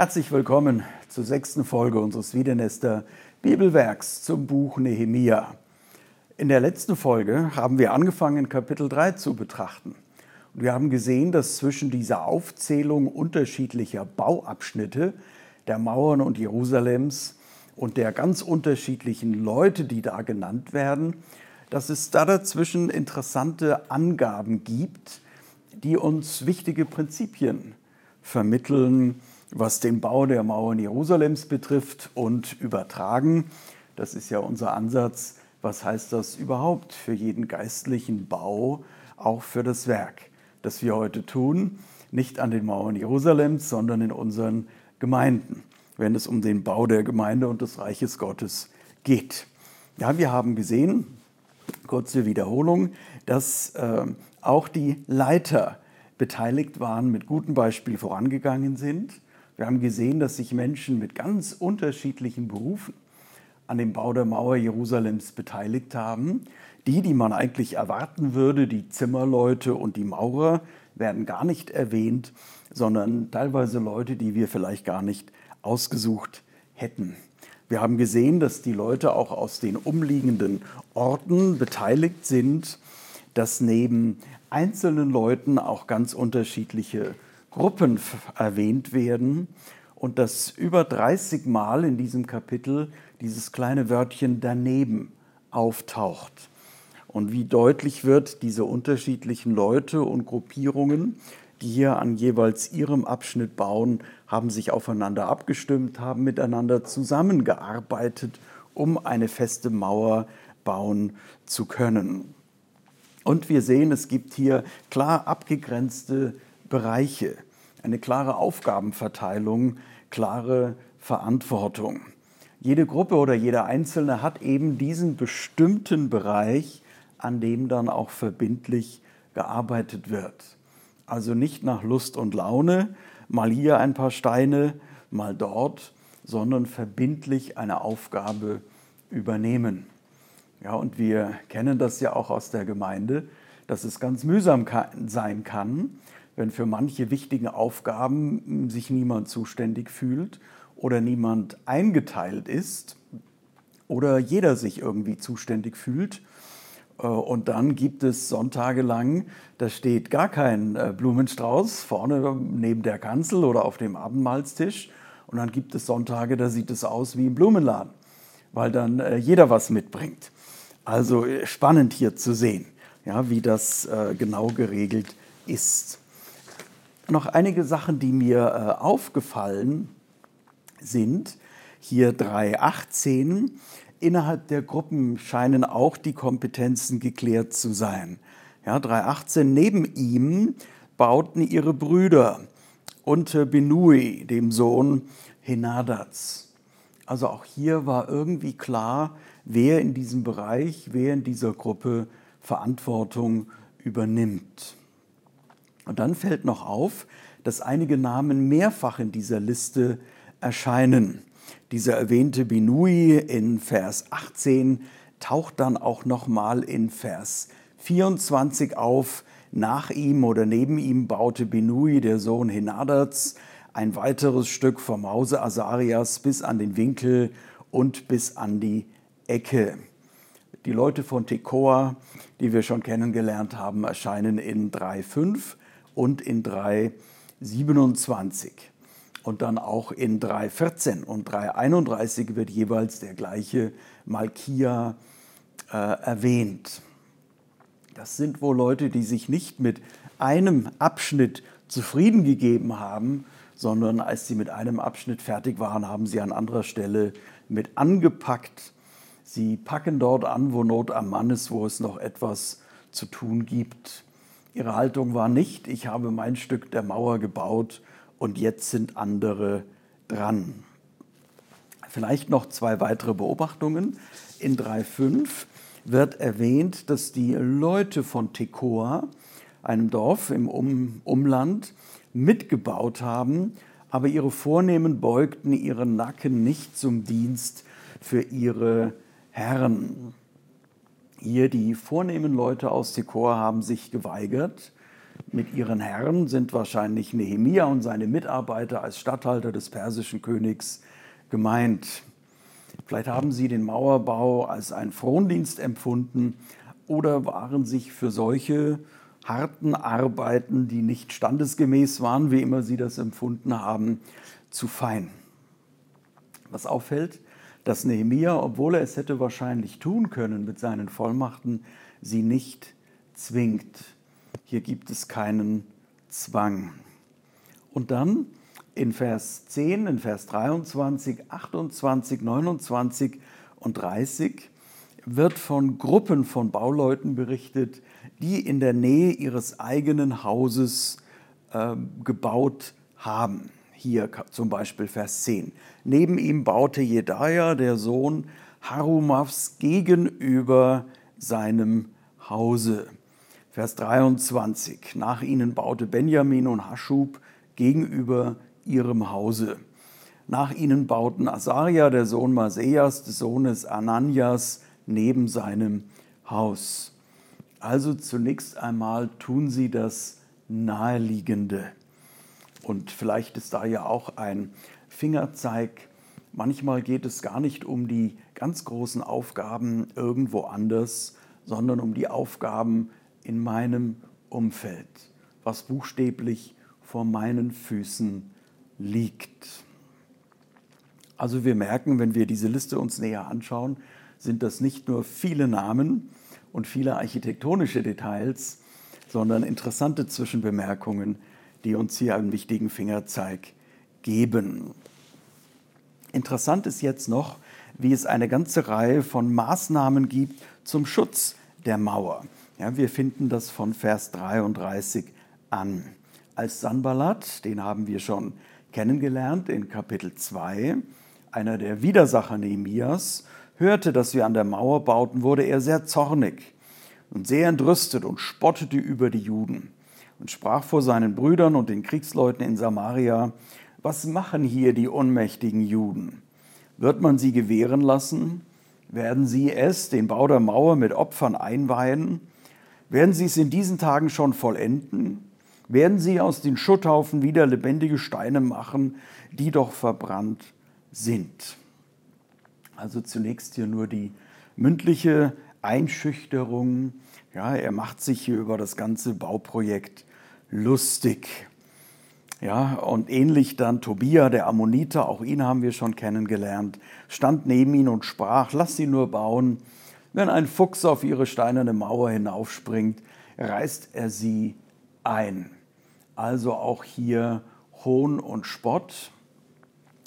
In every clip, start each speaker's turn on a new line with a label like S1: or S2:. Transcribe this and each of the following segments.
S1: Herzlich willkommen zur sechsten Folge unseres Wiedernester Bibelwerks zum Buch Nehemia. In der letzten Folge haben wir angefangen, Kapitel 3 zu betrachten. Und wir haben gesehen, dass zwischen dieser Aufzählung unterschiedlicher Bauabschnitte der Mauern und Jerusalems und der ganz unterschiedlichen Leute, die da genannt werden, dass es da dazwischen interessante Angaben gibt, die uns wichtige Prinzipien vermitteln, was den Bau der Mauern Jerusalems betrifft und übertragen. Das ist ja unser Ansatz. Was heißt das überhaupt für jeden geistlichen Bau, auch für das Werk, das wir heute tun? Nicht an den Mauern Jerusalems, sondern in unseren Gemeinden, wenn es um den Bau der Gemeinde und des Reiches Gottes geht. Ja, wir haben gesehen, kurze Wiederholung, dass äh, auch die Leiter beteiligt waren, mit gutem Beispiel vorangegangen sind. Wir haben gesehen, dass sich Menschen mit ganz unterschiedlichen Berufen an dem Bau der Mauer Jerusalems beteiligt haben. Die, die man eigentlich erwarten würde, die Zimmerleute und die Maurer, werden gar nicht erwähnt, sondern teilweise Leute, die wir vielleicht gar nicht ausgesucht hätten. Wir haben gesehen, dass die Leute auch aus den umliegenden Orten beteiligt sind, dass neben einzelnen Leuten auch ganz unterschiedliche Gruppen erwähnt werden und dass über 30 Mal in diesem Kapitel dieses kleine Wörtchen daneben auftaucht. Und wie deutlich wird, diese unterschiedlichen Leute und Gruppierungen, die hier an jeweils ihrem Abschnitt bauen, haben sich aufeinander abgestimmt, haben miteinander zusammengearbeitet, um eine feste Mauer bauen zu können. Und wir sehen, es gibt hier klar abgegrenzte Bereiche, eine klare Aufgabenverteilung, klare Verantwortung. Jede Gruppe oder jeder Einzelne hat eben diesen bestimmten Bereich, an dem dann auch verbindlich gearbeitet wird. Also nicht nach Lust und Laune, mal hier ein paar Steine, mal dort, sondern verbindlich eine Aufgabe übernehmen. Ja, und wir kennen das ja auch aus der Gemeinde, dass es ganz mühsam sein kann, wenn für manche wichtigen Aufgaben sich niemand zuständig fühlt oder niemand eingeteilt ist oder jeder sich irgendwie zuständig fühlt. Äh, und dann gibt es Sonntage lang, da steht gar kein äh, Blumenstrauß vorne neben der Kanzel oder auf dem Abendmahlstisch. Und dann gibt es Sonntage, da sieht es aus wie im Blumenladen, weil dann äh, jeder was mitbringt. Also spannend hier zu sehen, ja, wie das genau geregelt ist. Noch einige Sachen, die mir äh, aufgefallen sind. Hier 3.18. Innerhalb der Gruppen scheinen auch die Kompetenzen geklärt zu sein. Ja, 3.18. Neben ihm bauten ihre Brüder unter Benui, dem Sohn Henadats. Also auch hier war irgendwie klar, wer in diesem Bereich, wer in dieser Gruppe Verantwortung übernimmt. Und dann fällt noch auf, dass einige Namen mehrfach in dieser Liste erscheinen. Dieser erwähnte Binui in Vers 18 taucht dann auch nochmal in Vers 24 auf. Nach ihm oder neben ihm baute Binui, der Sohn Henadats, ein weiteres Stück vom Hause Asarias bis an den Winkel und bis an die Ecke. Die Leute von Tekoa, die wir schon kennengelernt haben, erscheinen in 3.5 und in 3.27 und dann auch in 3.14 und 3.31 wird jeweils der gleiche Malkia äh, erwähnt. Das sind wohl Leute, die sich nicht mit einem Abschnitt zufrieden gegeben haben, sondern als sie mit einem Abschnitt fertig waren, haben sie an anderer Stelle mit angepackt Sie packen dort an, wo Not am Mann ist, wo es noch etwas zu tun gibt. Ihre Haltung war nicht, ich habe mein Stück der Mauer gebaut und jetzt sind andere dran. Vielleicht noch zwei weitere Beobachtungen. In 3.5 wird erwähnt, dass die Leute von Tekoa, einem Dorf im um Umland, mitgebaut haben, aber ihre Vornehmen beugten ihren Nacken nicht zum Dienst für ihre Herren. Hier die vornehmen Leute aus Tekor haben sich geweigert, Mit ihren Herren sind wahrscheinlich Nehemia und seine Mitarbeiter als Statthalter des persischen Königs gemeint. Vielleicht haben sie den Mauerbau als einen Frondienst empfunden oder waren sich für solche harten Arbeiten, die nicht standesgemäß waren, wie immer sie das empfunden haben, zu fein. Was auffällt, dass Nehemia, obwohl er es hätte wahrscheinlich tun können mit seinen Vollmachten, sie nicht zwingt. Hier gibt es keinen Zwang. Und dann in Vers 10, in Vers 23, 28, 29 und 30 wird von Gruppen von Bauleuten berichtet, die in der Nähe ihres eigenen Hauses äh, gebaut haben. Hier zum Beispiel Vers 10. Neben ihm baute Jedaja, der Sohn Harumafs, gegenüber seinem Hause. Vers 23. Nach ihnen baute Benjamin und Haschub gegenüber ihrem Hause. Nach ihnen bauten Asaria, der Sohn Maseas, des Sohnes Ananias, neben seinem Haus. Also zunächst einmal tun sie das Naheliegende. Und vielleicht ist da ja auch ein Fingerzeig. Manchmal geht es gar nicht um die ganz großen Aufgaben irgendwo anders, sondern um die Aufgaben in meinem Umfeld, was buchstäblich vor meinen Füßen liegt. Also wir merken, wenn wir diese Liste uns näher anschauen, sind das nicht nur viele Namen und viele architektonische Details, sondern interessante Zwischenbemerkungen, die uns hier einen wichtigen Fingerzeig geben. Interessant ist jetzt noch, wie es eine ganze Reihe von Maßnahmen gibt zum Schutz der Mauer. Ja, wir finden das von Vers 33 an. Als Sanballat, den haben wir schon kennengelernt in Kapitel 2, einer der Widersacher Nehemias, hörte, dass wir an der Mauer bauten, wurde er sehr zornig und sehr entrüstet und spottete über die Juden und sprach vor seinen Brüdern und den Kriegsleuten in Samaria, was machen hier die unmächtigen Juden? Wird man sie gewähren lassen? Werden sie es, den Bau der Mauer, mit Opfern einweihen? Werden sie es in diesen Tagen schon vollenden? Werden sie aus den Schutthaufen wieder lebendige Steine machen, die doch verbrannt sind? Also zunächst hier nur die mündliche Einschüchterung. Ja, er macht sich hier über das ganze Bauprojekt lustig. Ja, und ähnlich dann Tobia, der Ammoniter, auch ihn haben wir schon kennengelernt, stand neben ihn und sprach, lass sie nur bauen. Wenn ein Fuchs auf ihre steinerne Mauer hinaufspringt, reißt er sie ein. Also auch hier Hohn und Spott.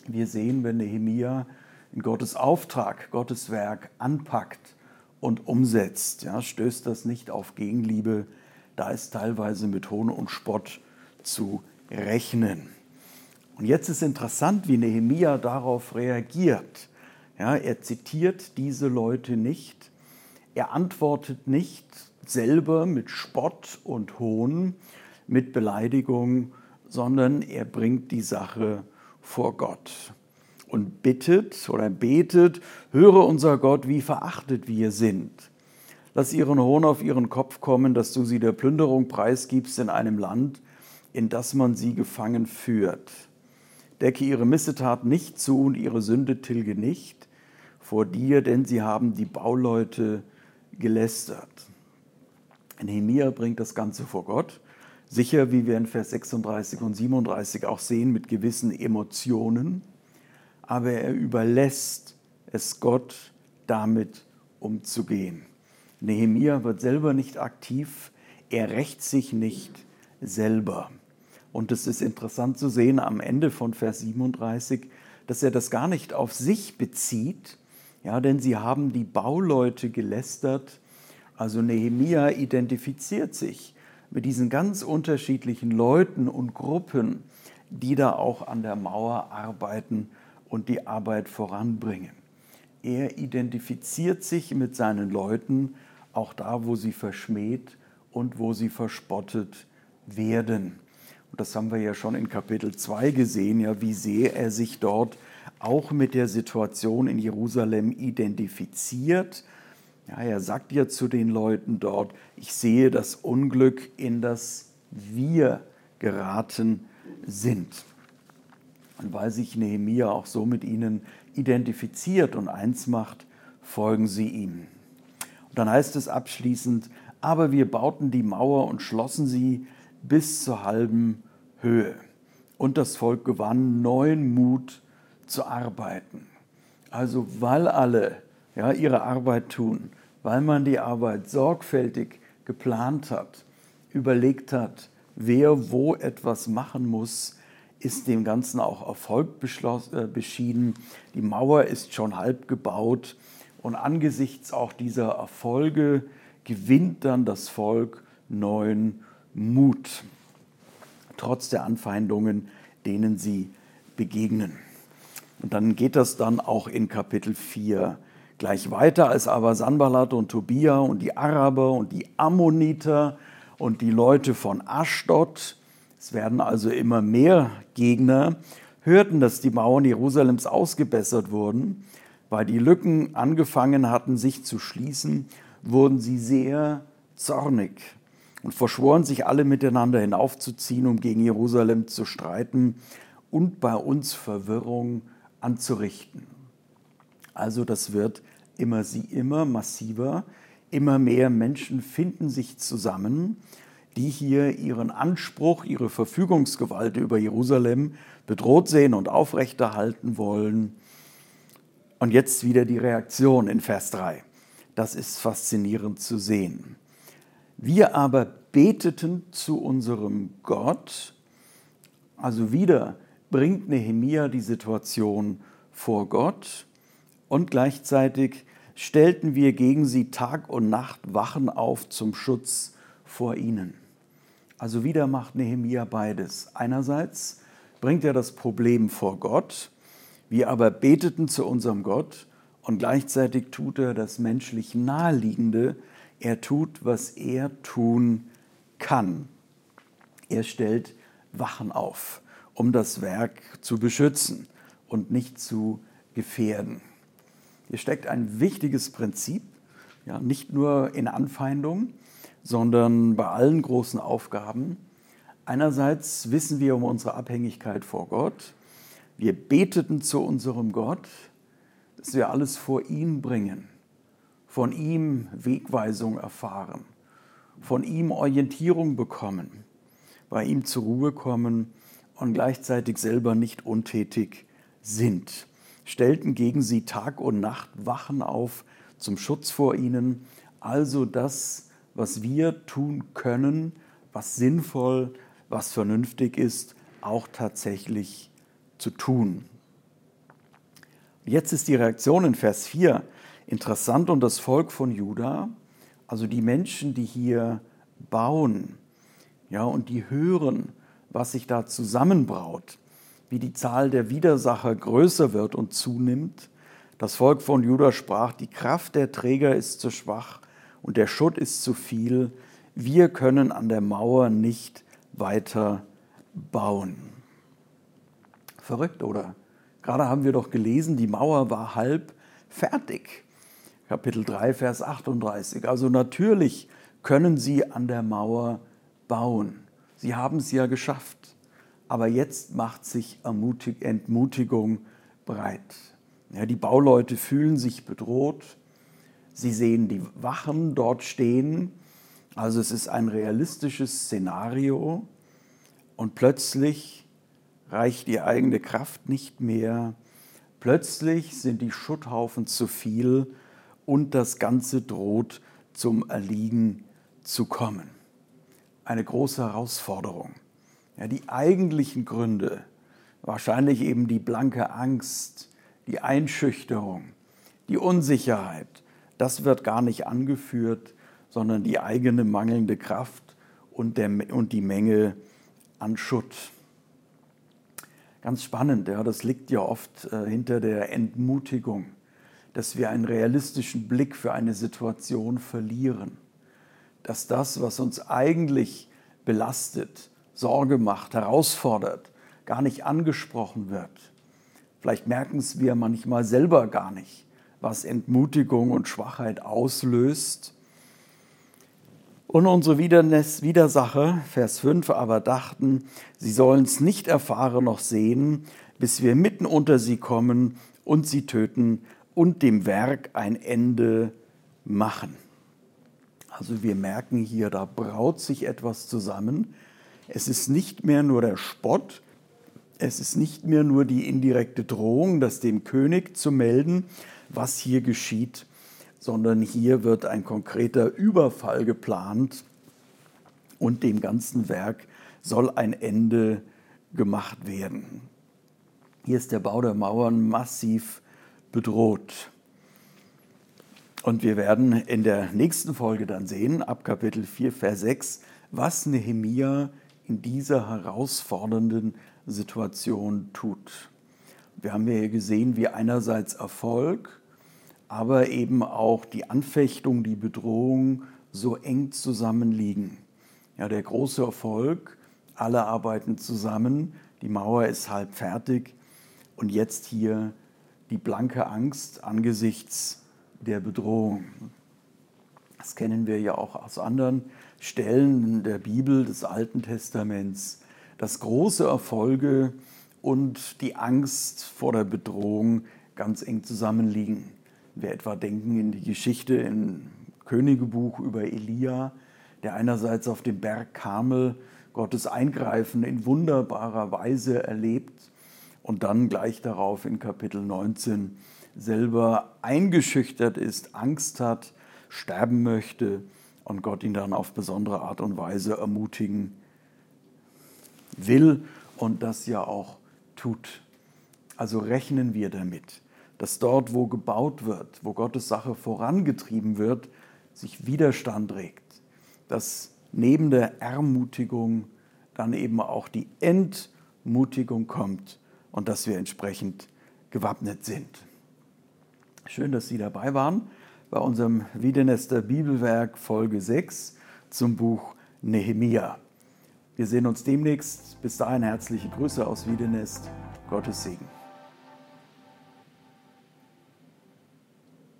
S1: Wir sehen, wenn Nehemia in Gottes Auftrag, Gottes Werk anpackt und umsetzt, ja, stößt das nicht auf Gegenliebe, da ist teilweise mit Hohn und Spott zu rechnen. Und jetzt ist interessant, wie Nehemia darauf reagiert. Ja, er zitiert diese Leute nicht, er antwortet nicht selber mit Spott und Hohn, mit Beleidigung, sondern er bringt die Sache vor Gott und bittet oder betet, höre unser Gott, wie verachtet wir sind. Lass ihren Hohn auf ihren Kopf kommen, dass du sie der Plünderung preisgibst in einem Land, in das man sie gefangen führt. Decke ihre Missetat nicht zu und ihre Sünde tilge nicht vor dir, denn sie haben die Bauleute gelästert. Nehemiah bringt das Ganze vor Gott, sicher, wie wir in Vers 36 und 37 auch sehen, mit gewissen Emotionen, aber er überlässt es Gott, damit umzugehen. Nehemia wird selber nicht aktiv, er rächt sich nicht selber. Und es ist interessant zu sehen am Ende von Vers 37, dass er das gar nicht auf sich bezieht, ja, denn sie haben die Bauleute gelästert. Also Nehemia identifiziert sich mit diesen ganz unterschiedlichen Leuten und Gruppen, die da auch an der Mauer arbeiten und die Arbeit voranbringen. Er identifiziert sich mit seinen Leuten auch da, wo sie verschmäht und wo sie verspottet werden. Und das haben wir ja schon in Kapitel 2 gesehen, ja, wie sehr er sich dort auch mit der Situation in Jerusalem identifiziert. Ja, er sagt ja zu den Leuten dort, ich sehe das Unglück, in das wir geraten sind. Und weil sich Nehemia auch so mit ihnen identifiziert und eins macht, folgen sie ihm. Und dann heißt es abschließend, aber wir bauten die Mauer und schlossen sie bis zur halben Höhe. Und das Volk gewann neuen Mut zu arbeiten. Also weil alle ja, ihre Arbeit tun, weil man die Arbeit sorgfältig geplant hat, überlegt hat, wer wo etwas machen muss, ist dem Ganzen auch Erfolg äh, beschieden. Die Mauer ist schon halb gebaut und angesichts auch dieser Erfolge gewinnt dann das Volk neuen Mut, trotz der Anfeindungen, denen sie begegnen. Und dann geht das dann auch in Kapitel 4 gleich weiter, als aber Sanballat und Tobia und die Araber und die Ammoniter und die Leute von Aschdod, es werden also immer mehr Gegner, hörten, dass die Mauern Jerusalems ausgebessert wurden, weil die Lücken angefangen hatten, sich zu schließen, wurden sie sehr zornig und verschworen sich alle miteinander hinaufzuziehen, um gegen Jerusalem zu streiten und bei uns Verwirrung anzurichten. Also das wird immer sie immer massiver, immer mehr Menschen finden sich zusammen, die hier ihren Anspruch, ihre Verfügungsgewalt über Jerusalem bedroht sehen und aufrechterhalten wollen. Und jetzt wieder die Reaktion in Vers 3. Das ist faszinierend zu sehen. Wir aber beteten zu unserem Gott, also wieder bringt Nehemia die Situation vor Gott und gleichzeitig stellten wir gegen sie Tag und Nacht Wachen auf zum Schutz vor ihnen. Also wieder macht Nehemia beides. Einerseits bringt er das Problem vor Gott, wir aber beteten zu unserem Gott und gleichzeitig tut er das menschlich Naheliegende, er tut, was er tun kann. Er stellt Wachen auf, um das Werk zu beschützen und nicht zu gefährden. Hier steckt ein wichtiges Prinzip, ja, nicht nur in Anfeindung, sondern bei allen großen Aufgaben. Einerseits wissen wir um unsere Abhängigkeit vor Gott. Wir beteten zu unserem Gott, dass wir alles vor ihn bringen, von ihm Wegweisung erfahren, von ihm Orientierung bekommen, bei ihm zur Ruhe kommen und gleichzeitig selber nicht untätig sind, stellten gegen sie Tag und Nacht Wachen auf zum Schutz vor ihnen, also das, was wir tun können, was sinnvoll, was vernünftig ist, auch tatsächlich zu tun. Jetzt ist die Reaktion in Vers 4 interessant und das Volk von Juda, also die Menschen, die hier bauen, ja, und die hören, was sich da zusammenbraut, wie die Zahl der Widersacher größer wird und zunimmt. Das Volk von Juda sprach, die Kraft der Träger ist zu schwach und der Schutt ist zu viel. Wir können an der Mauer nicht weiter bauen. Verrückt, oder? Gerade haben wir doch gelesen, die Mauer war halb fertig. Kapitel 3, Vers 38. Also natürlich können sie an der Mauer bauen. Sie haben es ja geschafft. Aber jetzt macht sich Entmutigung breit. Ja, die Bauleute fühlen sich bedroht. Sie sehen die Wachen dort stehen. Also es ist ein realistisches Szenario. Und plötzlich reicht die eigene Kraft nicht mehr. Plötzlich sind die Schutthaufen zu viel und das Ganze droht zum Erliegen zu kommen. Eine große Herausforderung. Ja, die eigentlichen Gründe, wahrscheinlich eben die blanke Angst, die Einschüchterung, die Unsicherheit, das wird gar nicht angeführt, sondern die eigene mangelnde Kraft und, der, und die Menge an Schutt. Ganz spannend, ja, das liegt ja oft äh, hinter der Entmutigung, dass wir einen realistischen Blick für eine Situation verlieren. Dass das, was uns eigentlich belastet, Sorge macht, herausfordert, gar nicht angesprochen wird. Vielleicht merken es wir manchmal selber gar nicht, was Entmutigung und Schwachheit auslöst. Und unsere Widersacher, Vers 5, aber dachten, sie sollen es nicht erfahren noch sehen, bis wir mitten unter sie kommen und sie töten und dem Werk ein Ende machen. Also wir merken hier, da braut sich etwas zusammen. Es ist nicht mehr nur der Spott, es ist nicht mehr nur die indirekte Drohung, das dem König zu melden, was hier geschieht, sondern hier wird ein konkreter Überfall geplant und dem ganzen Werk soll ein Ende gemacht werden. Hier ist der Bau der Mauern massiv bedroht. Und wir werden in der nächsten Folge dann sehen, ab Kapitel 4, Vers 6, was Nehemia in dieser herausfordernden Situation tut. Wir haben ja hier gesehen, wie einerseits Erfolg, aber eben auch die Anfechtung, die Bedrohung so eng zusammenliegen. Ja, der große Erfolg, alle arbeiten zusammen, die Mauer ist halb fertig und jetzt hier die blanke Angst angesichts der Bedrohung. Das kennen wir ja auch aus anderen Stellen der Bibel des Alten Testaments, dass große Erfolge und die Angst vor der Bedrohung ganz eng zusammenliegen. Wir etwa denken in die Geschichte im Königebuch über Elia, der einerseits auf dem Berg Karmel Gottes Eingreifen in wunderbarer Weise erlebt und dann gleich darauf in Kapitel 19 selber eingeschüchtert ist, Angst hat, sterben möchte und Gott ihn dann auf besondere Art und Weise ermutigen will und das ja auch tut. Also rechnen wir damit dass dort, wo gebaut wird, wo Gottes Sache vorangetrieben wird, sich Widerstand regt, dass neben der Ermutigung dann eben auch die Entmutigung kommt und dass wir entsprechend gewappnet sind. Schön, dass Sie dabei waren bei unserem Wiedenester Bibelwerk Folge 6 zum Buch Nehemia. Wir sehen uns demnächst. Bis dahin herzliche Grüße aus Wiedenest. Gottes Segen.